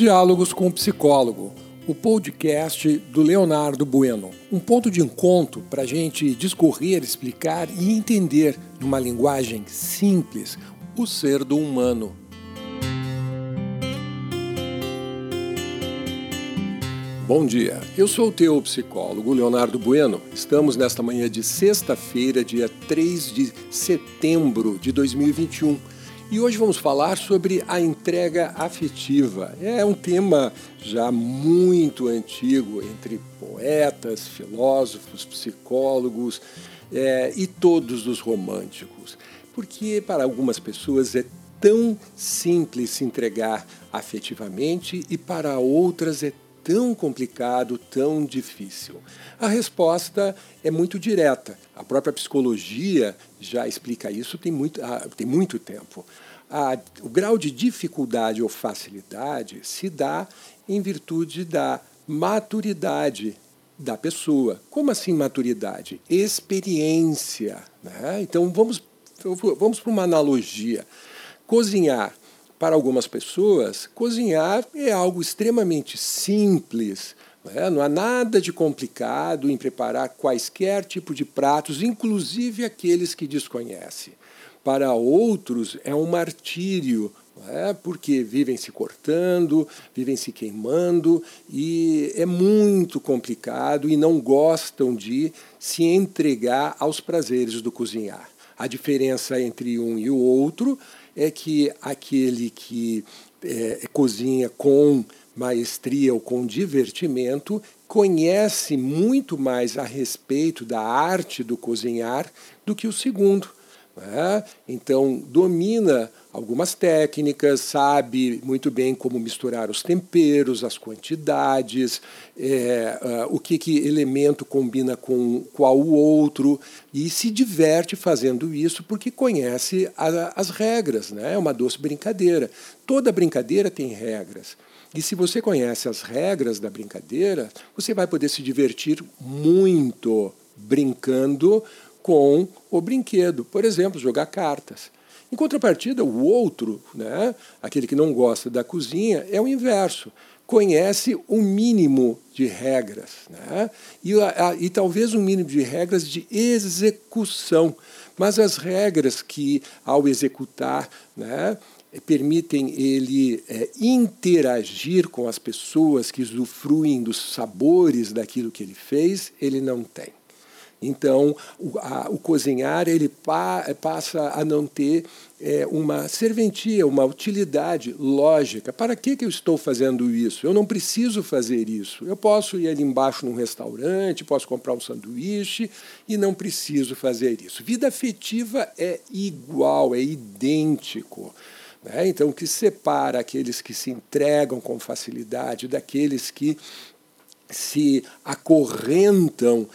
Diálogos com o Psicólogo, o podcast do Leonardo Bueno. Um ponto de encontro para a gente discorrer, explicar e entender, numa linguagem simples, o ser do humano. Bom dia, eu sou o teu psicólogo Leonardo Bueno. Estamos nesta manhã de sexta-feira, dia 3 de setembro de 2021 e hoje vamos falar sobre a entrega afetiva. É um tema já muito antigo entre poetas, filósofos, psicólogos é, e todos os românticos, porque para algumas pessoas é tão simples se entregar afetivamente e para outras é tão complicado, tão difícil? A resposta é muito direta. A própria psicologia já explica isso tem muito, tem muito tempo. A, o grau de dificuldade ou facilidade se dá em virtude da maturidade da pessoa. Como assim maturidade? Experiência. Né? Então vamos, vamos para uma analogia. Cozinhar para algumas pessoas, cozinhar é algo extremamente simples. Né? Não há nada de complicado em preparar quaisquer tipo de pratos, inclusive aqueles que desconhecem. Para outros é um martírio, é? porque vivem se cortando, vivem se queimando e é muito complicado e não gostam de se entregar aos prazeres do cozinhar. A diferença entre um e o outro é que aquele que é, cozinha com maestria ou com divertimento conhece muito mais a respeito da arte do cozinhar do que o segundo. Né? Então, domina algumas técnicas, sabe muito bem como misturar os temperos, as quantidades, é, uh, o que, que elemento combina com qual o outro, e se diverte fazendo isso porque conhece a, as regras. Né? É uma doce brincadeira. Toda brincadeira tem regras. E se você conhece as regras da brincadeira, você vai poder se divertir muito brincando com o brinquedo. Por exemplo, jogar cartas. Em contrapartida, o outro, né, aquele que não gosta da cozinha, é o inverso. Conhece o um mínimo de regras. Né? E, a, e talvez um mínimo de regras de execução. Mas as regras que, ao executar, né, permitem ele é, interagir com as pessoas que usufruem dos sabores daquilo que ele fez, ele não tem. Então, o, a, o cozinhar ele pa, passa a não ter é, uma serventia, uma utilidade lógica. Para que, que eu estou fazendo isso? Eu não preciso fazer isso. Eu posso ir ali embaixo num restaurante, posso comprar um sanduíche e não preciso fazer isso. Vida afetiva é igual, é idêntico. Né? Então, o que separa aqueles que se entregam com facilidade daqueles que se acorrentam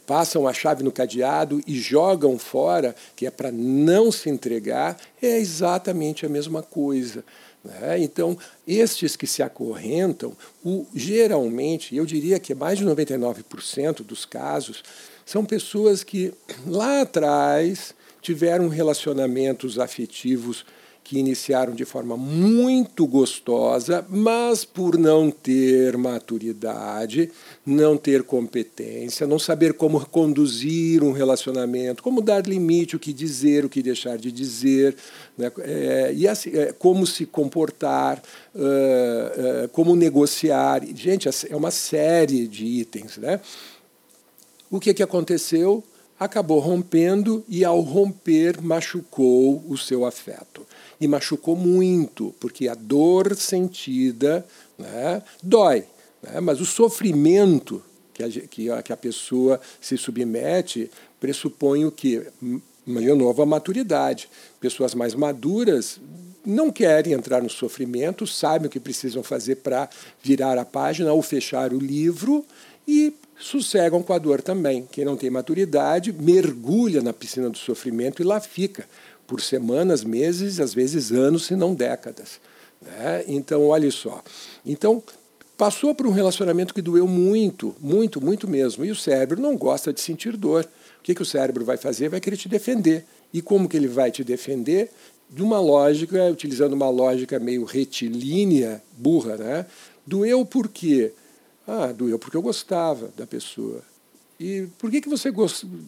passam a chave no cadeado e jogam fora, que é para não se entregar, é exatamente a mesma coisa. Né? Então, estes que se acorrentam, o, geralmente, eu diria que mais de 99% dos casos, são pessoas que lá atrás tiveram relacionamentos afetivos que iniciaram de forma muito gostosa, mas por não ter maturidade, não ter competência, não saber como conduzir um relacionamento, como dar limite, o que dizer, o que deixar de dizer, né? é, e assim, é, como se comportar, uh, uh, como negociar. Gente, é uma série de itens. Né? O que, que aconteceu? Acabou rompendo e, ao romper, machucou o seu afeto. E machucou muito, porque a dor sentida né, dói, né, mas o sofrimento que a, que, a, que a pessoa se submete pressupõe o que? De novo, a maturidade. Pessoas mais maduras não querem entrar no sofrimento, sabem o que precisam fazer para virar a página ou fechar o livro e sossegam com a dor também. Quem não tem maturidade mergulha na piscina do sofrimento e lá fica por semanas, meses, às vezes anos, se não décadas. Né? Então, olha só. Então, passou por um relacionamento que doeu muito, muito, muito mesmo. E o cérebro não gosta de sentir dor. O que, que o cérebro vai fazer? Vai querer te defender. E como que ele vai te defender? de uma lógica, utilizando uma lógica meio retilínea, burra, né? Doeu por quê? Ah, doeu porque eu gostava da pessoa. E por que, que você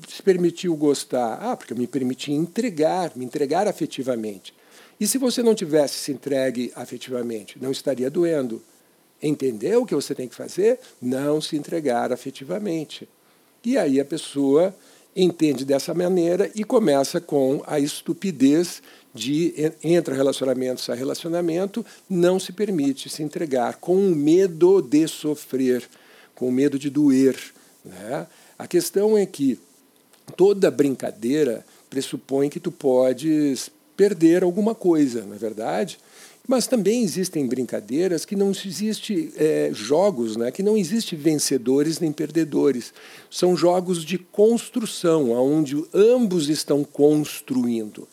se permitiu gostar? Ah, porque eu me permiti entregar, me entregar afetivamente. E se você não tivesse se entregue afetivamente, não estaria doendo. Entendeu o que você tem que fazer? Não se entregar afetivamente. E aí a pessoa entende dessa maneira e começa com a estupidez de entre relacionamento e relacionamento, não se permite se entregar com medo de sofrer, com medo de doer. Né? A questão é que toda brincadeira pressupõe que tu podes perder alguma coisa, não é verdade? Mas também existem brincadeiras que não existe é, jogos, né, que não existe vencedores nem perdedores. São jogos de construção, onde ambos estão construindo.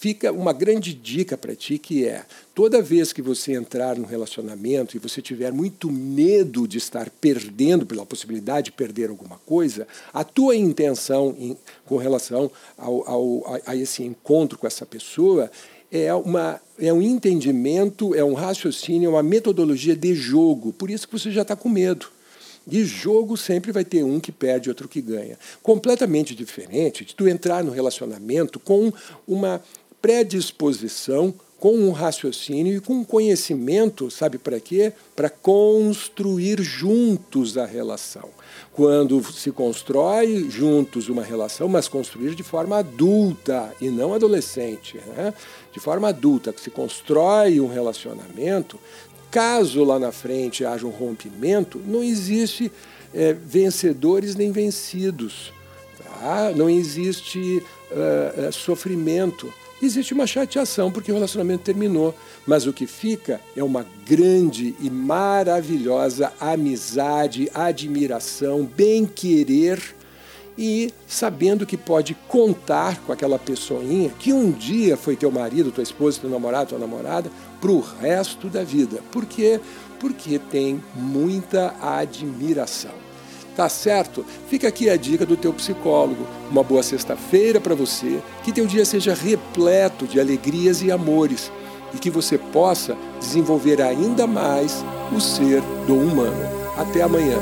Fica uma grande dica para ti que é toda vez que você entrar num relacionamento e você tiver muito medo de estar perdendo pela possibilidade de perder alguma coisa, a tua intenção em, com relação ao, ao, a, a esse encontro com essa pessoa é, uma, é um entendimento, é um raciocínio, é uma metodologia de jogo. Por isso que você já está com medo. De jogo sempre vai ter um que perde e outro que ganha. Completamente diferente de tu entrar no relacionamento com uma predisposição, com um raciocínio e com um conhecimento, sabe para quê? Para construir juntos a relação. Quando se constrói juntos uma relação, mas construir de forma adulta e não adolescente, né? de forma adulta, que se constrói um relacionamento, caso lá na frente haja um rompimento, não existe é, vencedores nem vencidos, tá? não existe uh, sofrimento existe uma chateação porque o relacionamento terminou, mas o que fica é uma grande e maravilhosa amizade, admiração, bem-querer e sabendo que pode contar com aquela pessoinha que um dia foi teu marido, tua esposa, teu namorado, tua namorada, para o resto da vida. Por quê? Porque tem muita admiração. Tá certo? Fica aqui a dica do teu psicólogo. Uma boa sexta-feira para você, que teu dia seja repleto de alegrias e amores e que você possa desenvolver ainda mais o ser do humano. Até amanhã.